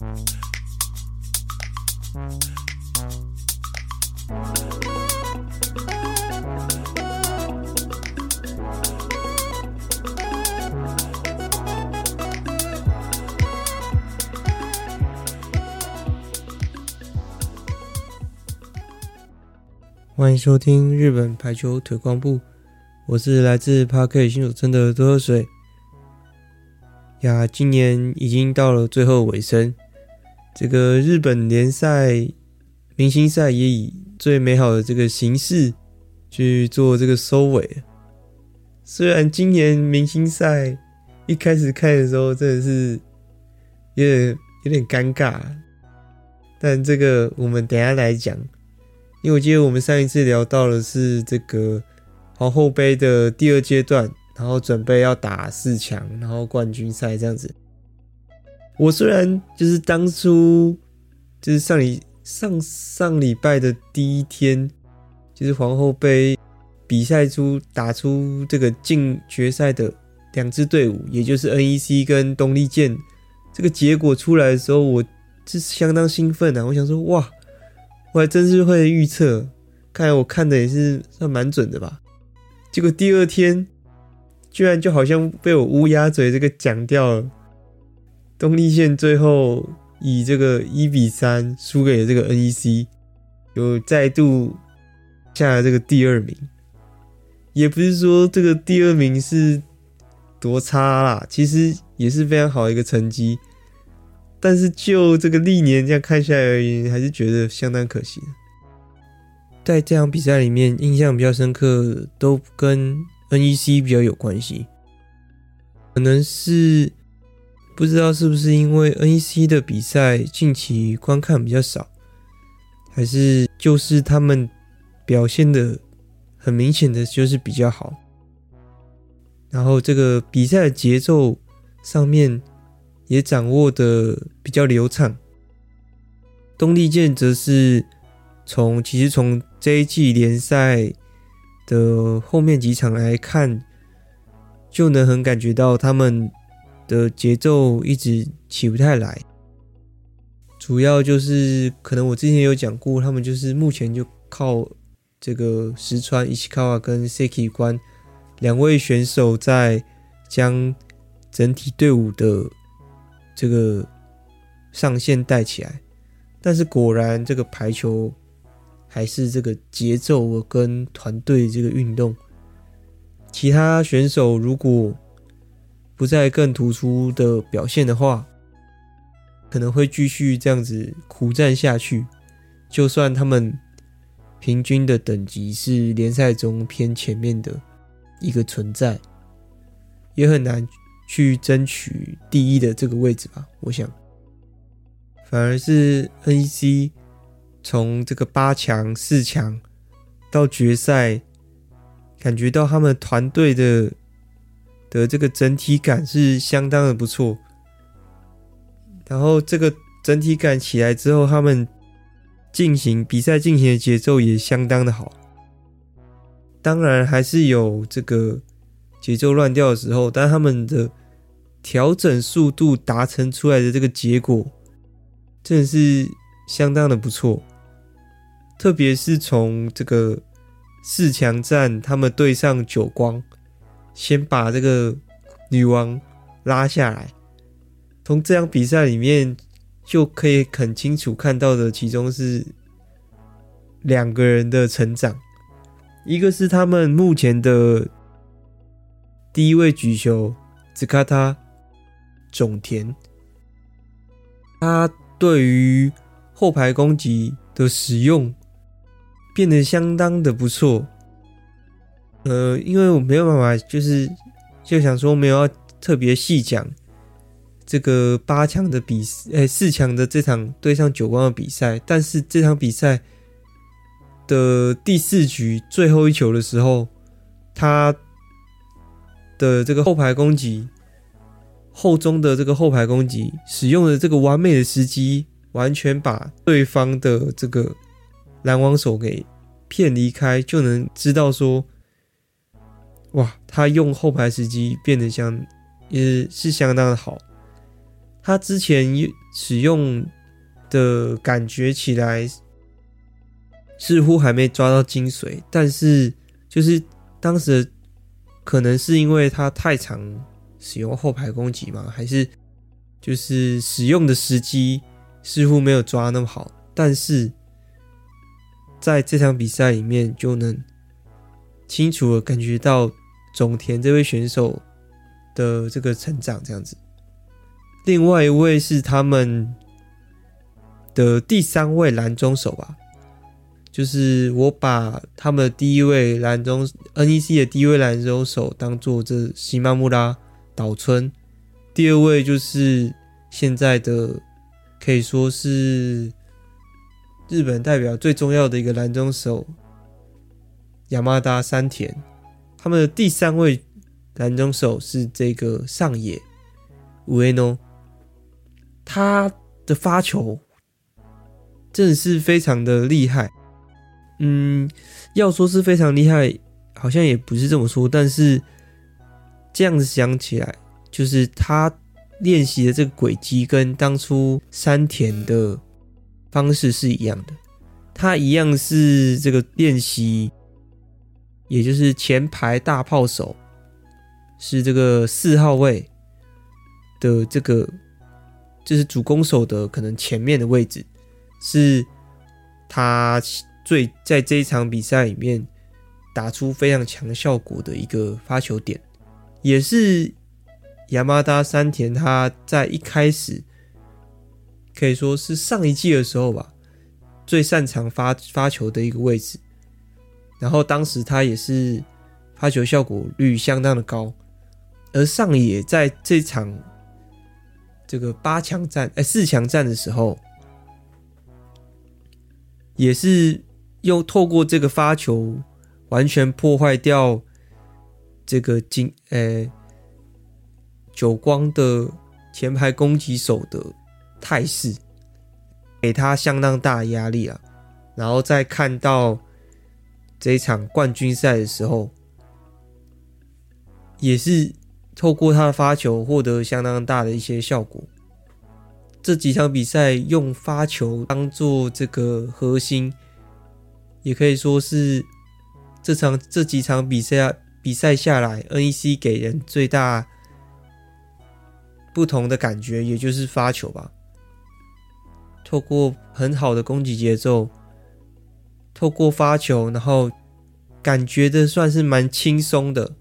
欢迎收听日本排球推广部，我是来自 Park 新手村的多喝水呀。今年已经到了最后尾声，这个日本联赛明星赛也以最美好的这个形式去做这个收尾。虽然今年明星赛一开始看的时候真的是有点有点尴尬，但这个我们等下来讲。因为我记得我们上一次聊到的是这个皇后杯的第二阶段，然后准备要打四强，然后冠军赛这样子。我虽然就是当初就是上礼上上礼拜的第一天，就是皇后杯比赛出打出这个进决赛的两支队伍，也就是 NEC 跟东丽健，这个结果出来的时候，我是相当兴奋啊！我想说，哇！我还真是会预测，看来我看的也是算蛮准的吧。结果第二天，居然就好像被我乌鸦嘴这个讲掉了。东丽线最后以这个一比三输给了这个 NEC，又再度下了这个第二名。也不是说这个第二名是多差啦，其实也是非常好的一个成绩。但是就这个历年这样看下来而言，还是觉得相当可惜。在这场比赛里面，印象比较深刻都跟 NEC 比较有关系。可能是不知道是不是因为 NEC 的比赛近期观看比较少，还是就是他们表现的很明显的就是比较好。然后这个比赛的节奏上面。也掌握的比较流畅。东丽箭则是从其实从这一季联赛的后面几场来看，就能很感觉到他们的节奏一直起不太来。主要就是可能我之前有讲过，他们就是目前就靠这个石川伊西卡瓦跟 Seki 关两位选手在将整体队伍的。这个上线带起来，但是果然这个排球还是这个节奏跟团队这个运动，其他选手如果不再更突出的表现的话，可能会继续这样子苦战下去。就算他们平均的等级是联赛中偏前面的一个存在，也很难。去争取第一的这个位置吧，我想，反而是 NEC 从这个八强、四强到决赛，感觉到他们团队的的这个整体感是相当的不错。然后这个整体感起来之后，他们进行比赛进行的节奏也相当的好。当然还是有这个节奏乱掉的时候，但他们的。调整速度达成出来的这个结果，真的是相当的不错。特别是从这个四强战，他们对上九光，先把这个女王拉下来。从这场比赛里面就可以很清楚看到的，其中是两个人的成长，一个是他们目前的第一位举球，只卡他。种田，他对于后排攻击的使用变得相当的不错。呃，因为我没有办法，就是就想说没有要特别细讲这个八强的比赛，哎，四强的这场对上九光的比赛。但是这场比赛的第四局最后一球的时候，他的这个后排攻击。后中的这个后排攻击使用的这个完美的时机，完全把对方的这个拦网手给骗离开，就能知道说，哇，他用后排时机变得相也是相当的好。他之前使用的感觉起来似乎还没抓到精髓，但是就是当时可能是因为他太常使用后排攻击嘛，还是就是使用的时机似乎没有抓那么好，但是在这场比赛里面就能清楚的感觉到种田这位选手的这个成长，这样子。另外一位是他们的第三位蓝中手吧，就是我把他们的第一位蓝中 NEC 的第一位蓝中手当做这西马木拉岛村，第二位就是现在的可以说是日本代表最重要的一个蓝中手亚麻达山田，他们的第三位男中手是这个上野乌诺。他的发球真的是非常的厉害，嗯，要说是非常厉害，好像也不是这么说，但是这样子想起来，就是他练习的这个轨迹跟当初山田的方式是一样的，他一样是这个练习，也就是前排大炮手是这个四号位的这个。就是主攻手的可能前面的位置，是他最在这一场比赛里面打出非常强效果的一个发球点，也是亚麻达山田他在一开始可以说是上一季的时候吧，最擅长发发球的一个位置。然后当时他也是发球效果率相当的高，而上野在这场。这个八强战，哎，四强战的时候，也是又透过这个发球，完全破坏掉这个金，哎，久光的前排攻击手的态势，给他相当大的压力啊。然后再看到这一场冠军赛的时候，也是。透过他的发球获得相当大的一些效果。这几场比赛用发球当做这个核心，也可以说是这场这几场比赛比赛下来，NEC 给人最大不同的感觉，也就是发球吧。透过很好的攻击节奏，透过发球，然后感觉的算是蛮轻松的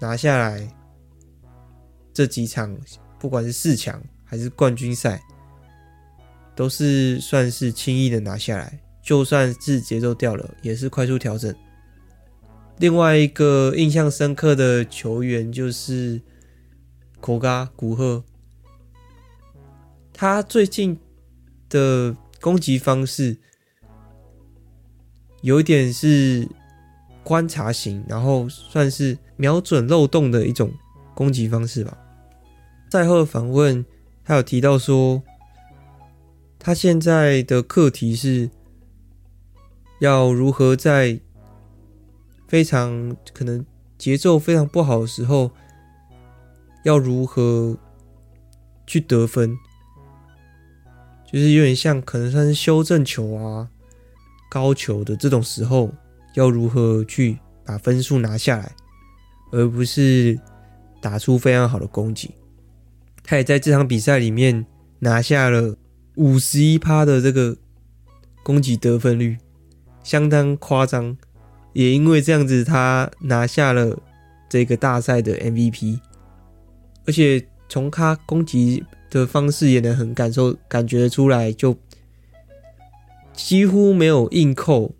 拿下来。这几场，不管是四强还是冠军赛，都是算是轻易的拿下来。就算是节奏掉了，也是快速调整。另外一个印象深刻的球员就是古贺古贺，他最近的攻击方式有一点是观察型，然后算是瞄准漏洞的一种攻击方式吧。赛后访问，他有提到说，他现在的课题是要如何在非常可能节奏非常不好的时候，要如何去得分，就是有点像可能算是修正球啊、高球的这种时候，要如何去把分数拿下来，而不是打出非常好的攻击。他也在这场比赛里面拿下了五十一趴的这个攻击得分率，相当夸张。也因为这样子，他拿下了这个大赛的 MVP。而且从他攻击的方式也能很感受、感觉出来，就几乎没有硬扣，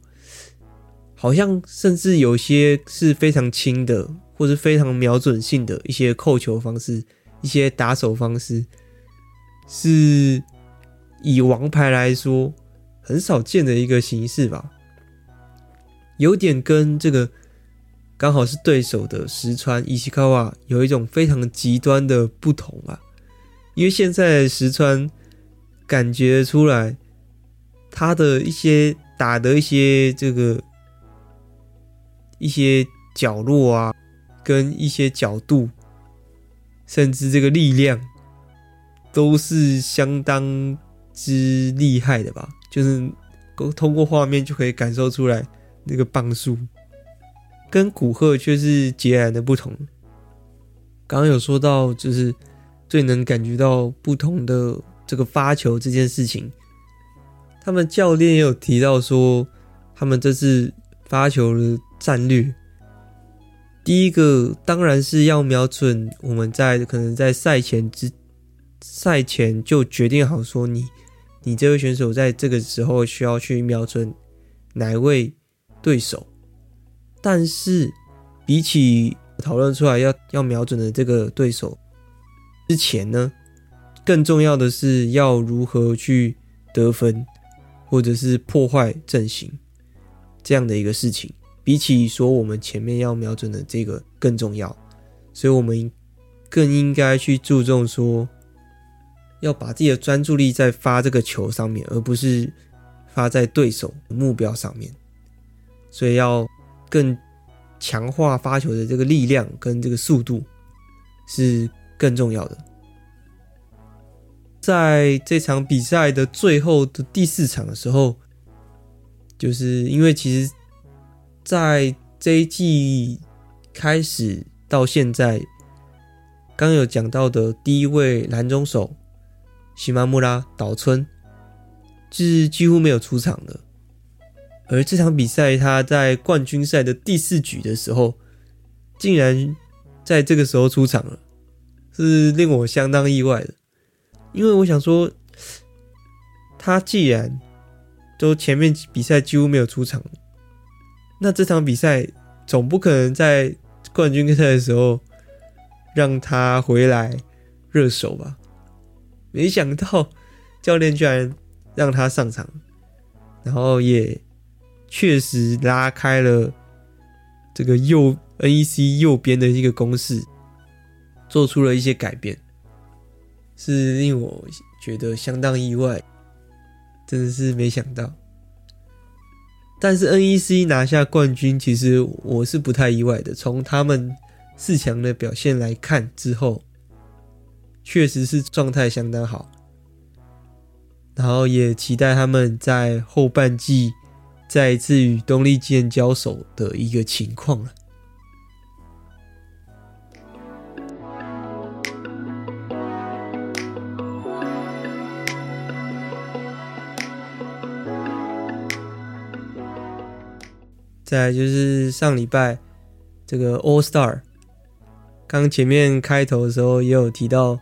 好像甚至有些是非常轻的，或是非常瞄准性的一些扣球方式。一些打手方式是以王牌来说很少见的一个形式吧，有点跟这个刚好是对手的石川伊西卡瓦有一种非常极端的不同啊。因为现在石川感觉出来他的一些打的一些这个一些角落啊，跟一些角度。甚至这个力量都是相当之厉害的吧？就是通过画面就可以感受出来那个磅数，跟古贺却是截然的不同。刚刚有说到，就是最能感觉到不同的这个发球这件事情，他们教练也有提到说，他们这次发球的战略。第一个当然是要瞄准我们在可能在赛前之赛前就决定好说你你这位选手在这个时候需要去瞄准哪一位对手，但是比起讨论出来要要瞄准的这个对手之前呢，更重要的是要如何去得分或者是破坏阵型这样的一个事情。比起说我们前面要瞄准的这个更重要，所以我们更应该去注重说，要把自己的专注力在发这个球上面，而不是发在对手的目标上面。所以要更强化发球的这个力量跟这个速度是更重要的。在这场比赛的最后的第四场的时候，就是因为其实。在这一季开始到现在，刚有讲到的第一位男中手西马木拉岛村，是几乎没有出场的。而这场比赛，他在冠军赛的第四局的时候，竟然在这个时候出场了，是令我相当意外的。因为我想说，他既然都前面比赛几乎没有出场。那这场比赛总不可能在冠军赛的时候让他回来热手吧？没想到教练居然让他上场，然后也确实拉开了这个右 NEC 右边的一个攻势，做出了一些改变，是令我觉得相当意外，真的是没想到。但是 NEC 拿下冠军，其实我是不太意外的。从他们四强的表现来看，之后确实是状态相当好，然后也期待他们在后半季再一次与东丽箭交手的一个情况了。再就是上礼拜这个 All Star，刚前面开头的时候也有提到，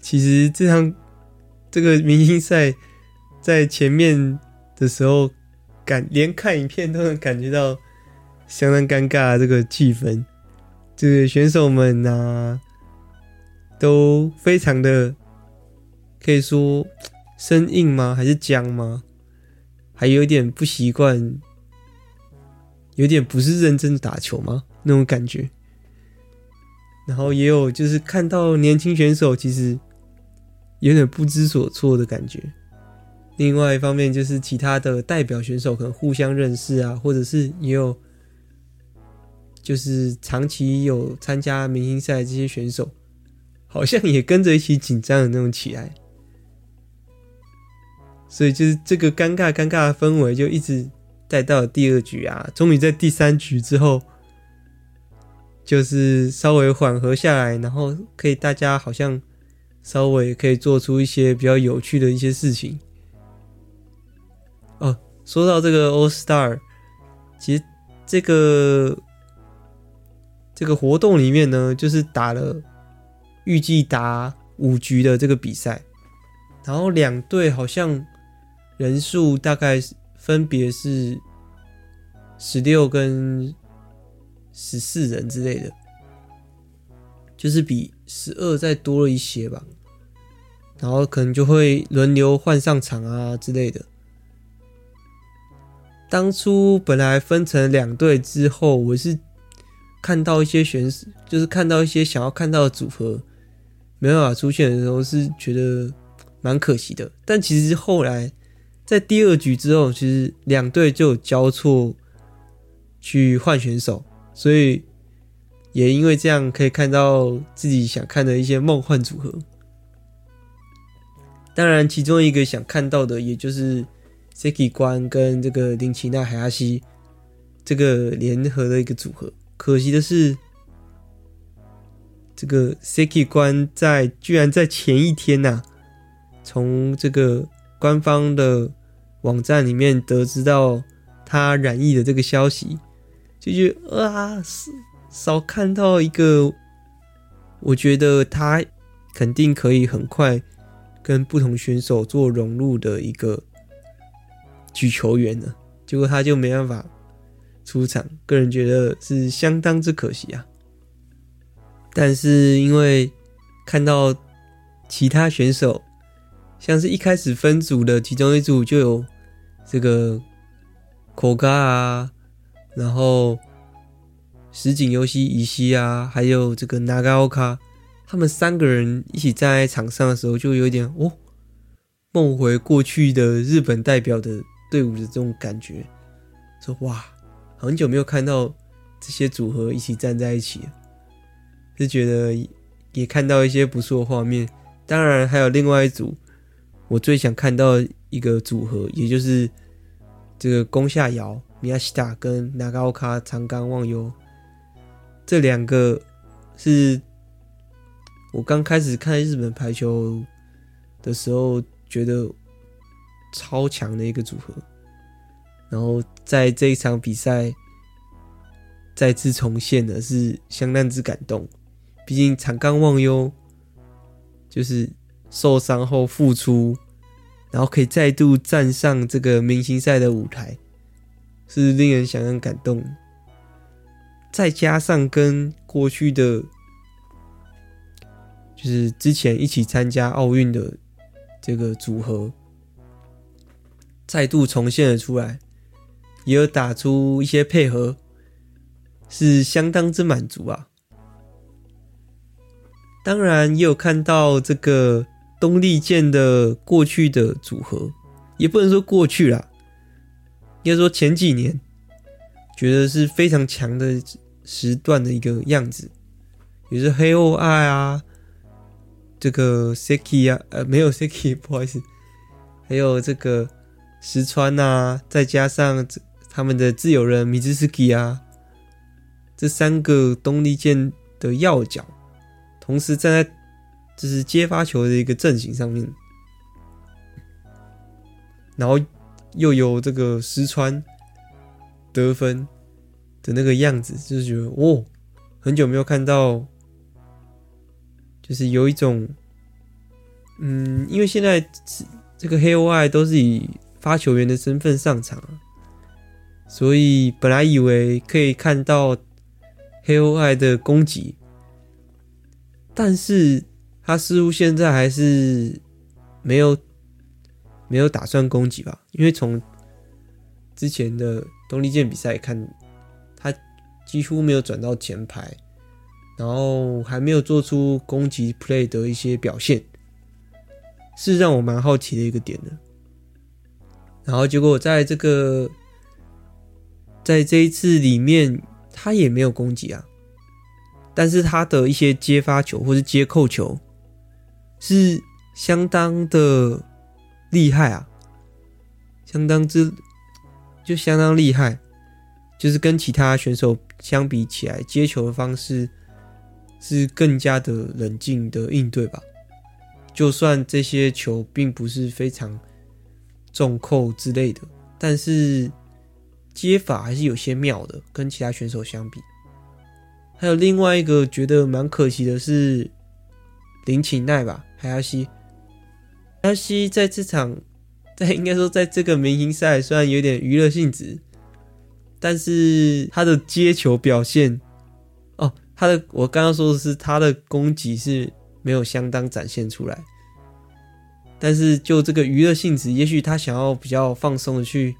其实这场这个明星赛在前面的时候，感连看影片都能感觉到相当尴尬的这个气氛，这个选手们呐、啊、都非常的可以说生硬吗？还是僵吗？还有点不习惯。有点不是认真打球吗？那种感觉。然后也有就是看到年轻选手其实有点不知所措的感觉。另外一方面就是其他的代表选手可能互相认识啊，或者是也有就是长期有参加明星赛这些选手，好像也跟着一起紧张的那种起来。所以就是这个尴尬尴尬的氛围就一直。带到第二局啊，终于在第三局之后，就是稍微缓和下来，然后可以大家好像稍微可以做出一些比较有趣的一些事情。哦，说到这个 All Star，其实这个这个活动里面呢，就是打了预计打五局的这个比赛，然后两队好像人数大概是。分别是十六跟十四人之类的，就是比十二再多了一些吧。然后可能就会轮流换上场啊之类的。当初本来分成两队之后，我是看到一些选手，就是看到一些想要看到的组合没办法出现的时候，是觉得蛮可惜的。但其实后来。在第二局之后，其实两队就有交错去换选手，所以也因为这样可以看到自己想看的一些梦幻组合。当然，其中一个想看到的，也就是 Seki 关跟这个林奇奈海亚西这个联合的一个组合。可惜的是，这个 Seki 关在居然在前一天呐、从这个官方的网站里面得知到他染疫的这个消息，就觉得啊，少看到一个，我觉得他肯定可以很快。跟不同选手做融入的一个举球员呢，结果他就没办法出场，个人觉得是相当之可惜啊。但是因为看到其他选手，像是一开始分组的其中一组就有这个口嘎啊，然后石井优希、乙西啊，还有这个长冈。他们三个人一起站在场上的时候，就有点哦，梦回过去的日本代表的队伍的这种感觉。说哇，很久没有看到这些组合一起站在一起了，就觉得也看到一些不错的画面。当然，还有另外一组，我最想看到一个组合，也就是这个宫下遥、米亚西塔跟长冈长冈望悠这两个是。我刚开始看日本排球的时候，觉得超强的一个组合，然后在这一场比赛再次重现的是相当之感动。毕竟长冈望悠就是受伤后复出，然后可以再度站上这个明星赛的舞台，是令人相当感动。再加上跟过去的。就是之前一起参加奥运的这个组合，再度重现了出来，也有打出一些配合，是相当之满足啊。当然也有看到这个东丽箭的过去的组合，也不能说过去啦，应该说前几年，觉得是非常强的时段的一个样子，也是黑欧爱啊。这个 Seki 啊，呃，没有 Seki，不好意思，还有这个石川啊，再加上他们的自由人，Mizuki 啊，这三个东丽箭的要角，同时站在就是接发球的一个阵型上面，然后又有这个石川得分的那个样子，就是觉得哦，很久没有看到。就是有一种，嗯，因为现在这个黑鸥爱都是以发球员的身份上场，所以本来以为可以看到黑鸥爱的攻击，但是他似乎现在还是没有没有打算攻击吧？因为从之前的东丽健比赛看，他几乎没有转到前排。然后还没有做出攻击 play 的一些表现，是让我蛮好奇的一个点的。然后结果在这个在这一次里面，他也没有攻击啊，但是他的一些接发球或是接扣球是相当的厉害啊，相当之就相当厉害，就是跟其他选手相比起来，接球的方式。是更加的冷静的应对吧，就算这些球并不是非常重扣之类的，但是接法还是有些妙的，跟其他选手相比。还有另外一个觉得蛮可惜的是林琴奈吧，海亚西，海亚西在这场，在应该说在这个明星赛虽然有点娱乐性质，但是他的接球表现。哦他的我刚刚说的是他的攻击是没有相当展现出来，但是就这个娱乐性质，也许他想要比较放松的去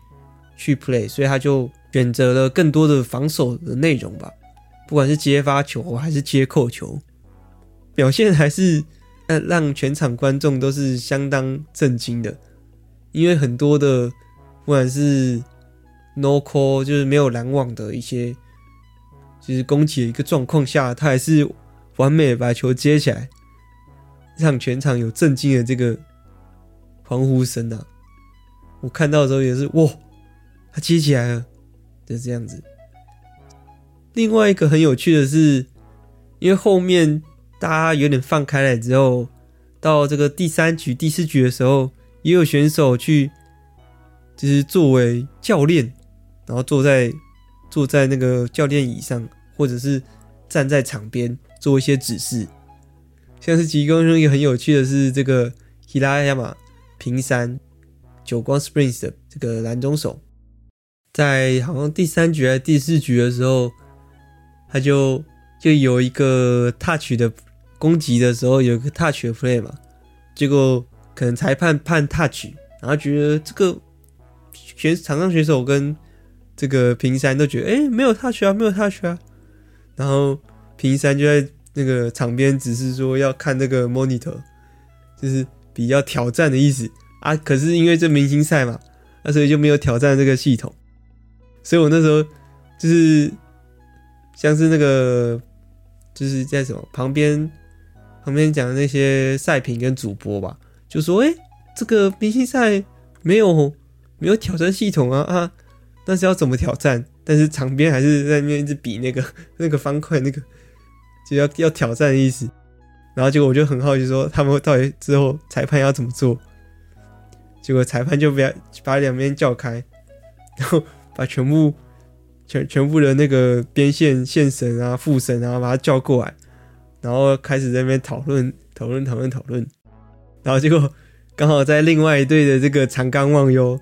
去 play，所以他就选择了更多的防守的内容吧，不管是接发球还是接扣球，表现还是让让全场观众都是相当震惊的，因为很多的不管是 no call 就是没有拦网的一些。就是攻击的一个状况下，他还是完美把球接起来，让全场有震惊的这个欢呼声啊！我看到的时候也是哇，他接起来了，就这样子。另外一个很有趣的是，因为后面大家有点放开来之后，到这个第三局、第四局的时候，也有选手去，就是作为教练，然后坐在坐在那个教练椅上，或者是站在场边做一些指示。像是其中一个很有趣的是，这个 Hirayama 平山久光 Springs 的这个蓝中手，在好像第三局还是第四局的时候，他就就有一个 touch 的攻击的时候，有个 touch 的 play 嘛，结果可能裁判判 touch，然后觉得这个选场上选手跟这个平山都觉得，哎、没有 touch 啊，没有 touch 啊，然后平山就在。那个场边只是说要看那个 monitor，就是比较挑战的意思啊。可是因为这明星赛嘛，那所以就没有挑战这个系统。所以我那时候就是像是那个就是在什么旁边旁边讲的那些赛评跟主播吧，就说：“哎、这个明星赛没有没有挑战系统啊啊，那是要怎么挑战？”但是场边还是在那边一直比那个 那个方块那个。就要要挑战的意思，然后结果我就很好奇，说他们到底之后裁判要怎么做？结果裁判就把把两边叫开，然后把全部全全部的那个边线线审啊、副审啊，把他叫过来，然后开始在那边讨论讨论讨论讨论，然后结果刚好在另外一队的这个长冈望悠，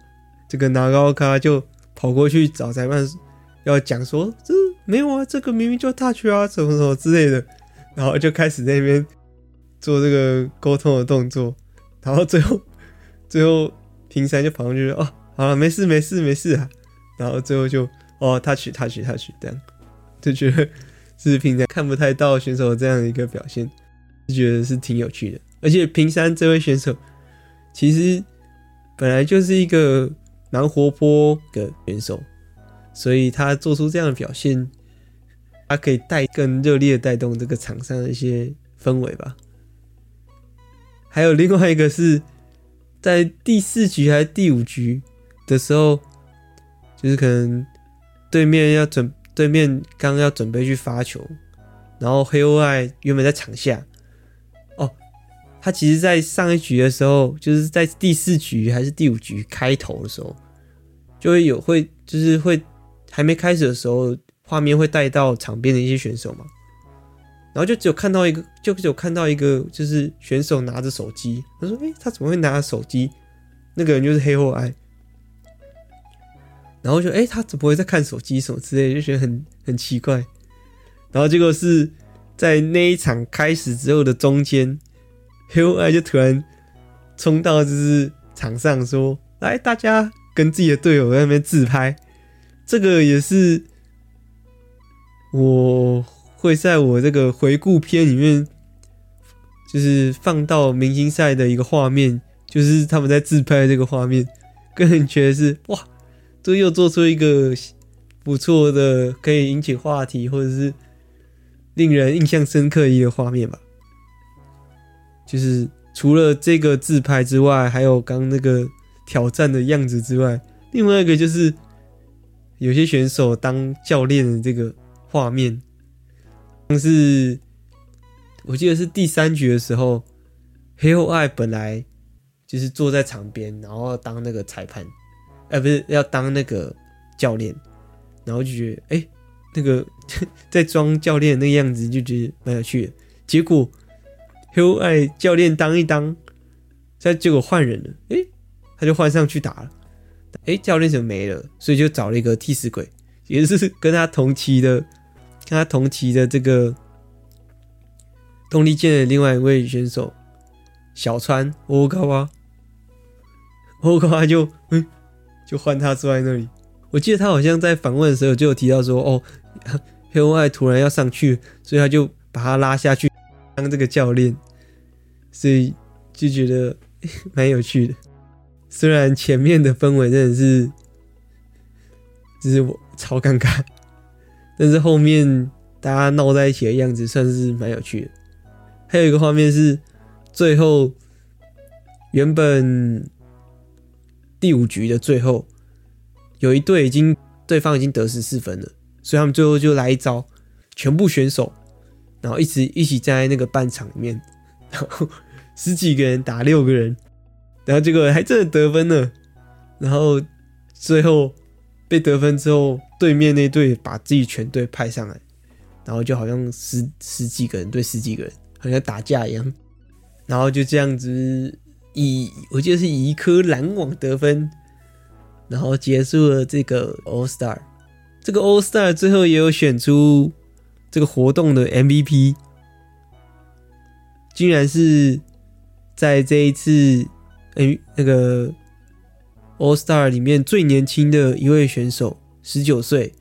这个拿高卡就跑过去找裁判要讲说这。没有啊，这个明明就 touch 啊，什么什么之类的，然后就开始在那边做这个沟通的动作，然后最后最后平山就跑上去说：“哦，好了，没事没事没事啊。”然后最后就哦 touch touch touch 这样，就觉得是平常看不太到选手这样的一个表现，就觉得是挺有趣的。而且平山这位选手其实本来就是一个蛮活泼的选手。所以他做出这样的表现，他可以带更热烈带动这个场上的一些氛围吧。还有另外一个是在第四局还是第五局的时候，就是可能对面要准对面刚刚要准备去发球，然后黑欧爱原本在场下，哦，他其实在上一局的时候，就是在第四局还是第五局开头的时候，就会有会就是会。还没开始的时候，画面会带到场边的一些选手嘛，然后就只有看到一个，就只有看到一个，就是选手拿着手机。他说：“诶，他怎么会拿着手机？”那个人就是黑欧爱。然后就诶，他怎么会在看手机什么之类，就觉得很很奇怪。然后结果是在那一场开始之后的中间，黑后爱就突然冲到就是场上说：“来，大家跟自己的队友在那边自拍。”这个也是我会在我这个回顾片里面，就是放到明星赛的一个画面，就是他们在自拍这个画面，个人觉得是哇，这又做出一个不错的可以引起话题或者是令人印象深刻一个画面吧。就是除了这个自拍之外，还有刚那个挑战的样子之外，另外一个就是。有些选手当教练的这个画面，像是我记得是第三局的时候，黑后爱本来就是坐在场边，然后当那个裁判，呃，不是要当那个教练，然后就觉得哎、那个在装教练那个样子就觉得蛮有趣的。结果黑后爱教练当一当，再结果换人了，哎、他就换上去打了。哎，教练怎么没了？所以就找了一个替死鬼，也是跟他同期的，跟他同期的这个动力舰的另外一位选手小川欧高啊，欧高啊就嗯，就换他坐在那里。我记得他好像在访问的时候就有提到说，哦，黑欧爱突然要上去，所以他就把他拉下去当这个教练，所以就觉得 蛮有趣的。虽然前面的氛围真的是，就是我超尴尬，但是后面大家闹在一起的样子算是蛮有趣的。还有一个画面是，最后原本第五局的最后，有一队已经对方已经得十四分了，所以他们最后就来一招，全部选手，然后一直一起站在那个半场里面，然后十几个人打六个人，然后结果还真的得分了，然后最后被得分之后，对面那队把自己全队派上来，然后就好像十十几个人对十几个人，好像打架一样，然后就这样子。以我记得是以一颗拦网得分，然后结束了这个 All Star。这个 All Star 最后也有选出这个活动的 MVP，竟然是在这一次哎那个 All Star 里面最年轻的一位选手，十九岁，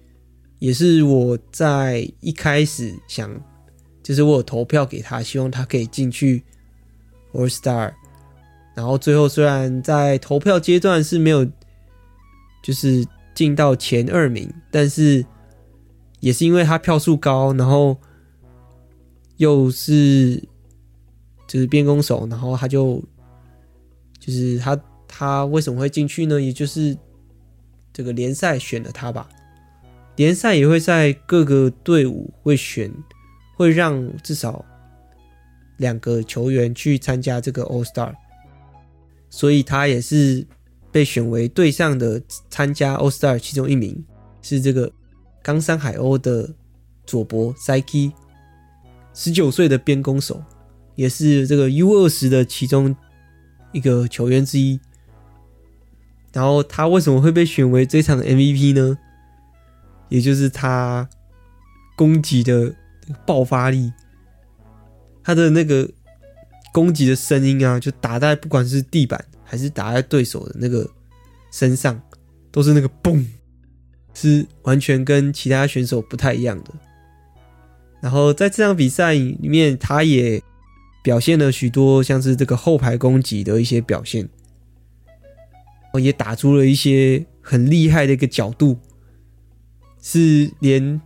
也是我在一开始想，就是我有投票给他，希望他可以进去 All Star。然后最后虽然在投票阶段是没有，就是进到前二名，但是也是因为他票数高，然后又是就是边攻手，然后他就就是他他为什么会进去呢？也就是这个联赛选了他吧，联赛也会在各个队伍会选，会让至少两个球员去参加这个 All Star。所以他也是被选为队上的参加 All Star 其中一名，是这个冈山海鸥的佐伯赛基，十九岁的边攻手，也是这个 U 二十的其中一个球员之一。然后他为什么会被选为这场 MVP 呢？也就是他攻击的爆发力，他的那个。攻击的声音啊，就打在不管是地板还是打在对手的那个身上，都是那个嘣，是完全跟其他选手不太一样的。然后在这场比赛里面，他也表现了许多像是这个后排攻击的一些表现，也打出了一些很厉害的一个角度，是连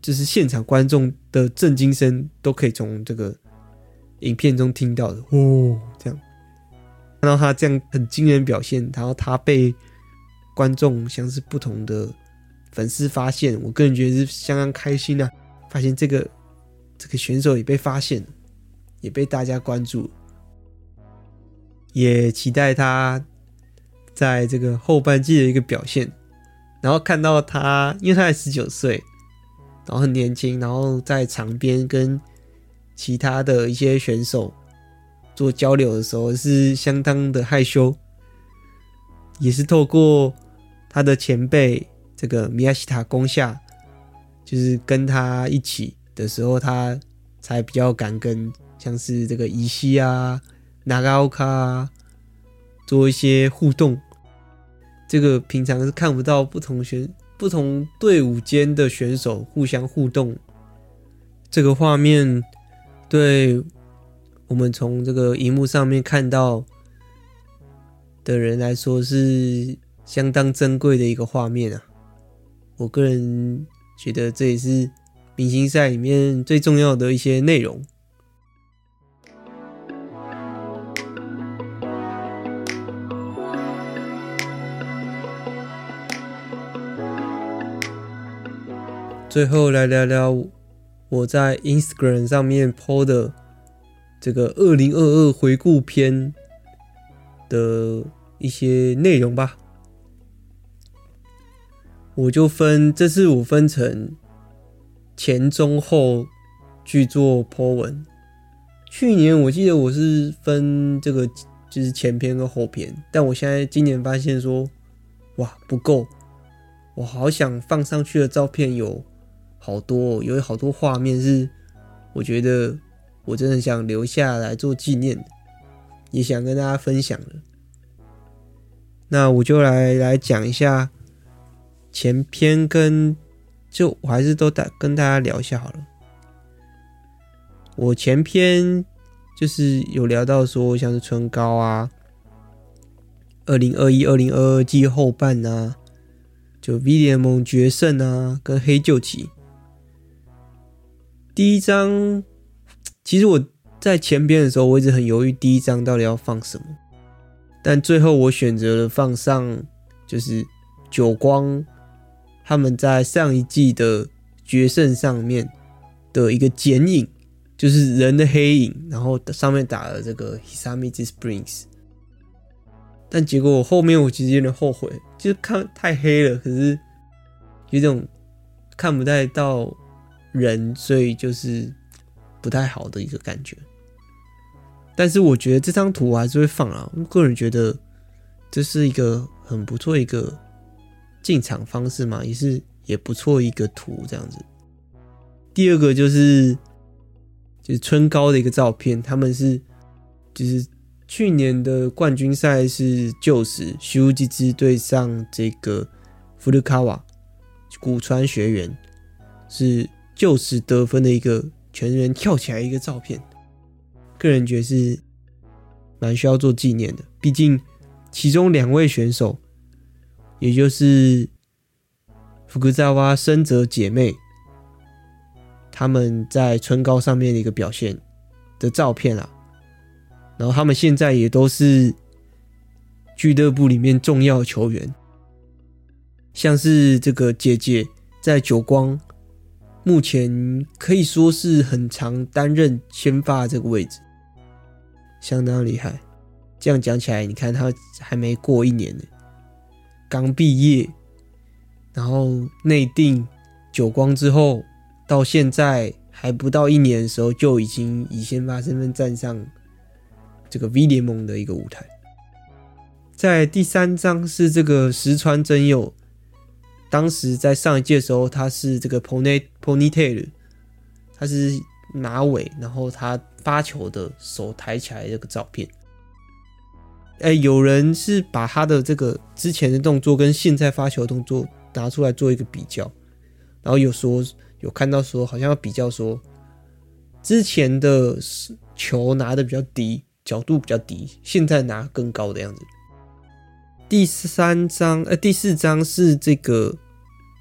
就是现场观众的震惊声都可以从这个。影片中听到的哦，这样看到他这样很惊人表现，然后他被观众像是不同的粉丝发现，我个人觉得是相当开心啊！发现这个这个选手也被发现，也被大家关注，也期待他在这个后半季的一个表现。然后看到他，因为他才十九岁，然后很年轻，然后在场边跟。其他的一些选手做交流的时候是相当的害羞，也是透过他的前辈这个米亚西塔攻下，就是跟他一起的时候，他才比较敢跟像是这个伊西啊、纳嘎奥卡啊做一些互动。这个平常是看不到不同选不同队伍间的选手互相互动，这个画面。对我们从这个荧幕上面看到的人来说，是相当珍贵的一个画面啊！我个人觉得这也是明星赛里面最重要的一些内容。最后来聊聊。我在 Instagram 上面 po 的这个二零二二回顾篇的一些内容吧，我就分这次我分成前中后去做 po 文。去年我记得我是分这个就是前篇跟后篇，但我现在今年发现说，哇，不够，我好想放上去的照片有。好多，有好多画面是我觉得我真的想留下来做纪念，也想跟大家分享的。那我就来来讲一下前篇跟，就我还是都大跟大家聊一下好了。我前篇就是有聊到说，像是春高啊，二零二一、二零二二季后半啊，就 V 联盟决胜啊，跟黑旧旗。第一章，其实我在前边的时候，我一直很犹豫，第一章到底要放什么？但最后我选择了放上，就是久光他们在上一季的决胜上面的一个剪影，就是人的黑影，然后上面打了这个 Hisamichi Springs。但结果我后面我其实有点后悔，就是看太黑了，可是有种看不太到人，所以就是不太好的一个感觉。但是我觉得这张图我还是会放啊，我个人觉得这是一个很不错一个进场方式嘛，也是也不错一个图这样子。第二个就是就是春高的一个照片，他们是就是去年的冠军赛是旧时须乌吉之对上这个福鲁卡瓦古川学园，是就此得分的一个全员跳起来一个照片。个人觉得是蛮需要做纪念的，毕竟其中两位选手，也就是福格扎瓦深泽姐妹，他们在春高上面的一个表现的照片啊，然后他们现在也都是俱乐部里面重要球员，像是这个姐姐在久光，目前可以说是很常担任先发这个位置。相当厉害，这样讲起来，你看他还没过一年呢，刚毕业，然后内定久光之后，到现在还不到一年的时候，就已经以先发身份站上这个 V 联盟的一个舞台。在第三张是这个石川真佑，当时在上一届的时候，他是这个 pony ponytail，他是马尾，然后他。发球的手抬起来这个照片，哎，有人是把他的这个之前的动作跟现在发球的动作拿出来做一个比较，然后有说有看到说好像要比较说之前的球拿的比较低，角度比较低，现在拿更高的样子。第三张呃第四张是这个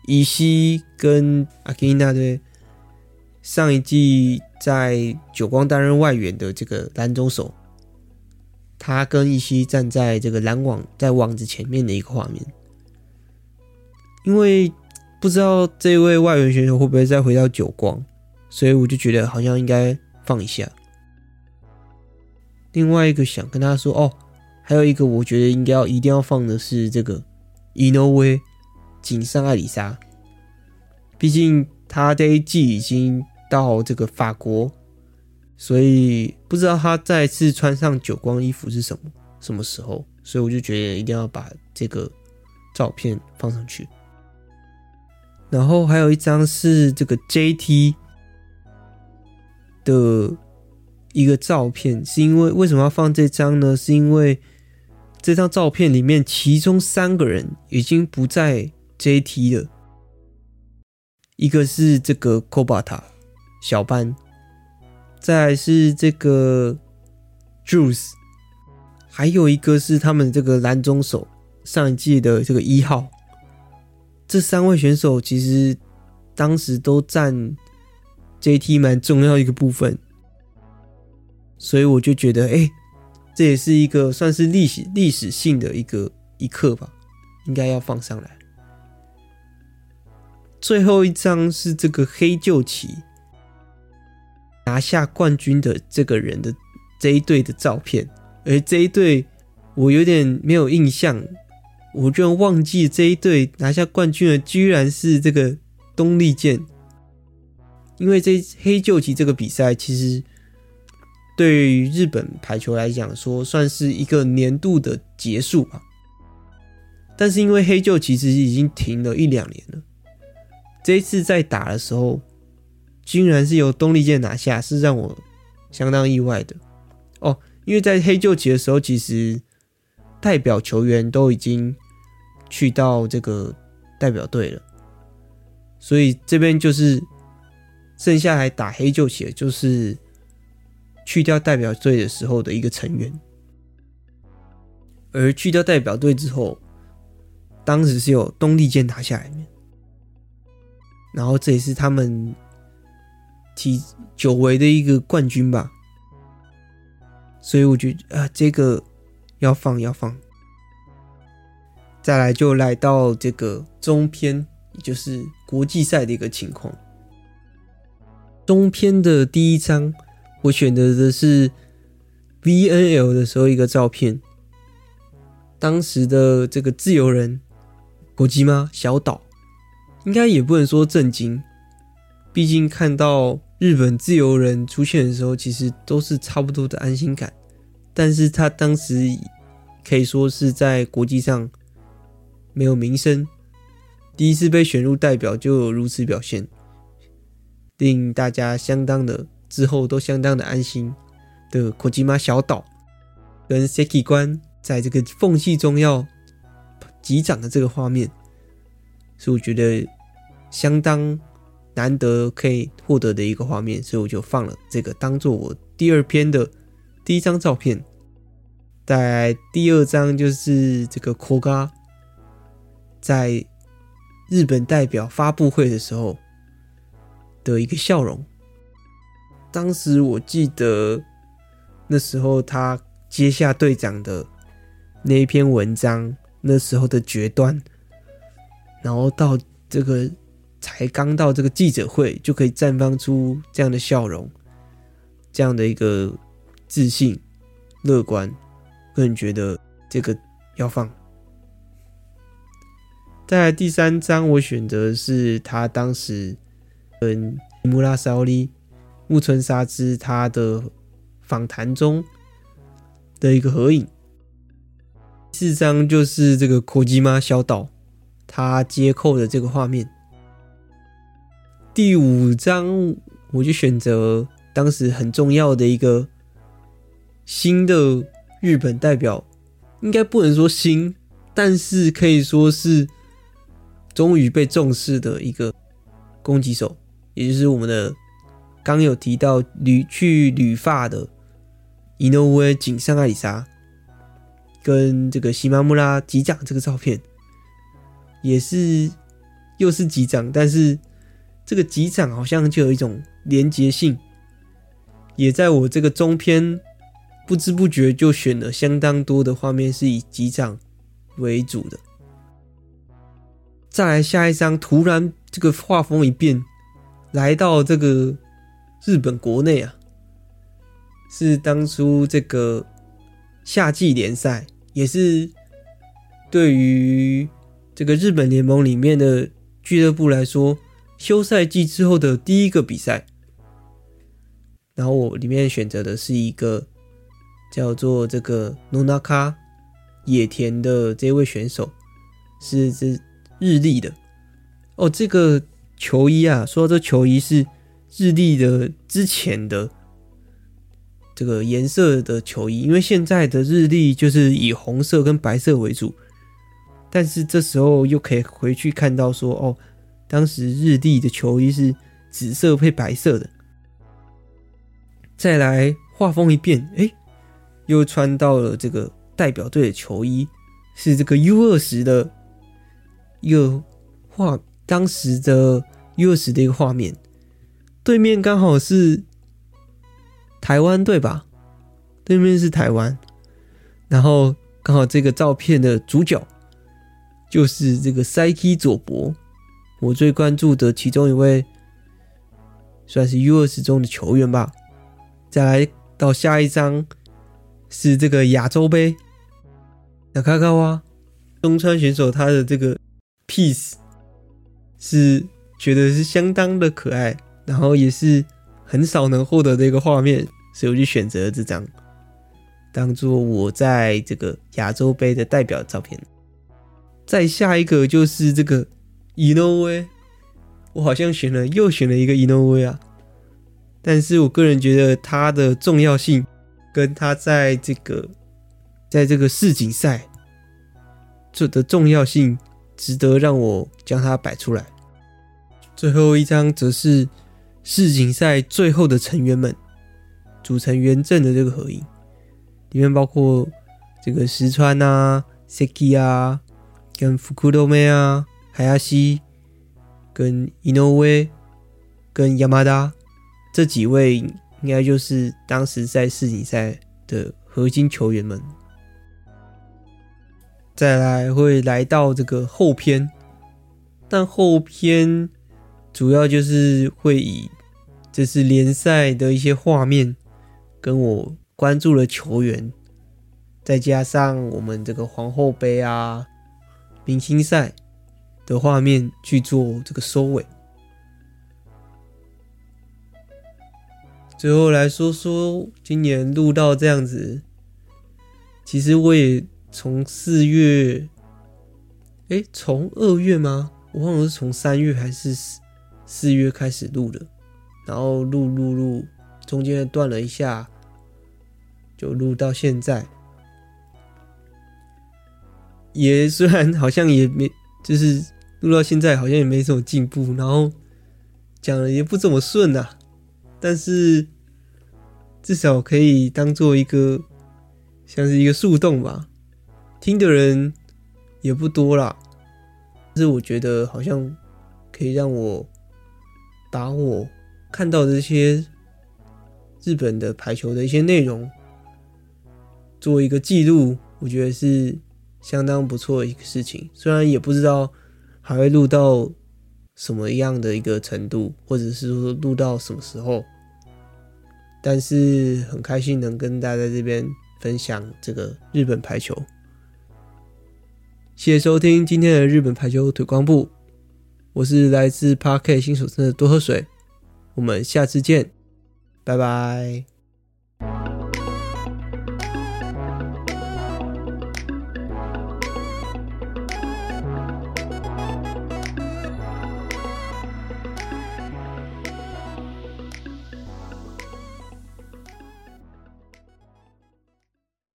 伊西跟阿基娜对上一季。在久光担任外援的这个拦中手，他跟一西站在这个拦网在网子前面的一个画面，因为不知道这位外援选手会不会再回到久光，所以我就觉得好像应该放一下。另外一个想跟他说哦，还有一个我觉得应该要一定要放的是这个伊诺威井上爱丽莎，毕竟他这一季已经。到这个法国，所以不知道他再次穿上久光衣服是什么什么时候，所以我就觉得一定要把这个照片放上去。然后还有一张是这个 JT 的一个照片，是因为为什么要放这张呢？是因为这张照片里面其中三个人已经不在 JT 了，一个是这个 Kobata。小班，再是这个 Juice，还有一个是他们这个拦中手上一季的这个一号。这三位选手其实当时都占 JT 蛮重要一个部分，所以我就觉得，哎、这也是一个算是历史历史性的一个一刻吧，应该要放上来。最后一张是这个黑旧旗。拿下冠军的这个人的这一队的照片，而这一队我有点没有印象，我居然忘记这一队拿下冠军的居然是这个东丽箭，因为这黑旧旗这个比赛其实对于日本排球来讲说算是一个年度的结束吧，但是因为黑旧其实已经停了一两年了，这一次在打的时候。居然是由东丽健拿下，是让我相当意外的哦。因为在黑旧旗的时候，其实代表球员都已经去到这个代表队了，所以这边就是剩下来打黑旧旗的，就是去掉代表队的时候的一个成员。而去掉代表队之后，当时是有东丽健拿下来面，然后这也是他们。体久违的一个冠军吧，所以我觉得啊，这个要放要放。再来就来到这个中篇，也就是国际赛的一个情况。中篇的第一章，我选择的是 VNL 的时候一个照片。当时的这个自由人国际吗小岛，应该也不能说震惊，毕竟看到日本自由人出现的时候，其实都是差不多的安心感。但是他当时可以说是在国际上没有名声，第一次被选入代表就有如此表现，令大家相当的之后都相当的安心的国际吗小岛跟 Seki 关。在这个缝隙中要击掌的这个画面，是我觉得相当难得可以获得的一个画面，所以我就放了这个当做我第二篇的第一张照片。在第二张就是这个 Koga 在日本代表发布会的时候的一个笑容。当时我记得那时候他接下队长的。那一篇文章，那时候的决断，然后到这个才刚到这个记者会，就可以绽放出这样的笑容，这样的一个自信、乐观，个人觉得这个要放。再来第三张，我选择是他当时跟木村沙织、木村沙织他的访谈中的一个合影。四张就是这个国际吗小岛，他接扣的这个画面。第五张我就选择当时很重要的一个新的日本代表，应该不能说新，但是可以说是终于被重视的一个攻击手，也就是我们的刚有提到旅去旅发的伊诺威井上爱里沙。跟这个西马木拉击掌这个照片，也是又是击掌，但是这个击掌好像就有一种连结性，也在我这个中篇不知不觉就选了相当多的画面是以击掌为主的。再来下一张，突然这个画风一变，来到这个日本国内啊，是当初这个夏季联赛。也是对于这个日本联盟里面的俱乐部来说，休赛季之后的第一个比赛。然后我里面选择的是一个叫做这个诺纳卡野田的这位选手，是这日立的。哦，这个球衣啊，说这球衣是日立的之前的。这个颜色的球衣，因为现在的日立就是以红色跟白色为主，但是这时候又可以回去看到说，哦，当时日立的球衣是紫色配白色的。再来画风一变，哎，又穿到了这个代表队的球衣，是这个 U 二十的一个画，当时的 U 二十的一个画面，对面刚好是。台湾对吧？对面是台湾，然后刚好这个照片的主角就是这个塞基佐博，我最关注的其中一位，算是 U 二十中的球员吧。再来到下一张是这个亚洲杯，那卡卡哇东川选手他的这个 piece 是觉得是相当的可爱，然后也是。很少能获得的一个画面，所以我就选择了这张，当做我在这个亚洲杯的代表照片。再下一个就是这个井上，我好像选了又选了一个井上啊，但是我个人觉得它的重要性跟它在这个在这个世锦赛这的重要性，值得让我将它摆出来。最后一张则是。世锦赛最后的成员们组成圆阵的这个合影，里面包括这个石川啊、Seki 啊、跟福库多梅啊、海亚西、跟井上、跟山田这几位，应该就是当时在世锦赛的核心球员们。再来会来到这个后篇，但后篇主要就是会以这是联赛的一些画面，跟我关注的球员，再加上我们这个皇后杯啊、明星赛的画面去做这个收尾。最后来说说今年录到这样子，其实我也从四月，哎，从二月吗？我忘了是从三月还是四四月开始录的，然后录录录，中间断了一下，就录到现在。也虽然好像也没，就是录到现在好像也没什么进步，然后讲的也不怎么顺呐。但是至少可以当做一个像是一个树洞吧，听的人也不多啦。但是我觉得好像可以让我把我看到这些日本的排球的一些内容做一个记录，我觉得是相当不错的一个事情。虽然也不知道还会录到。什么样的一个程度，或者是说录到什么时候？但是很开心能跟大家在这边分享这个日本排球。谢谢收听今天的日本排球推广部，我是来自 Park 新手村的多喝水，我们下次见，拜拜。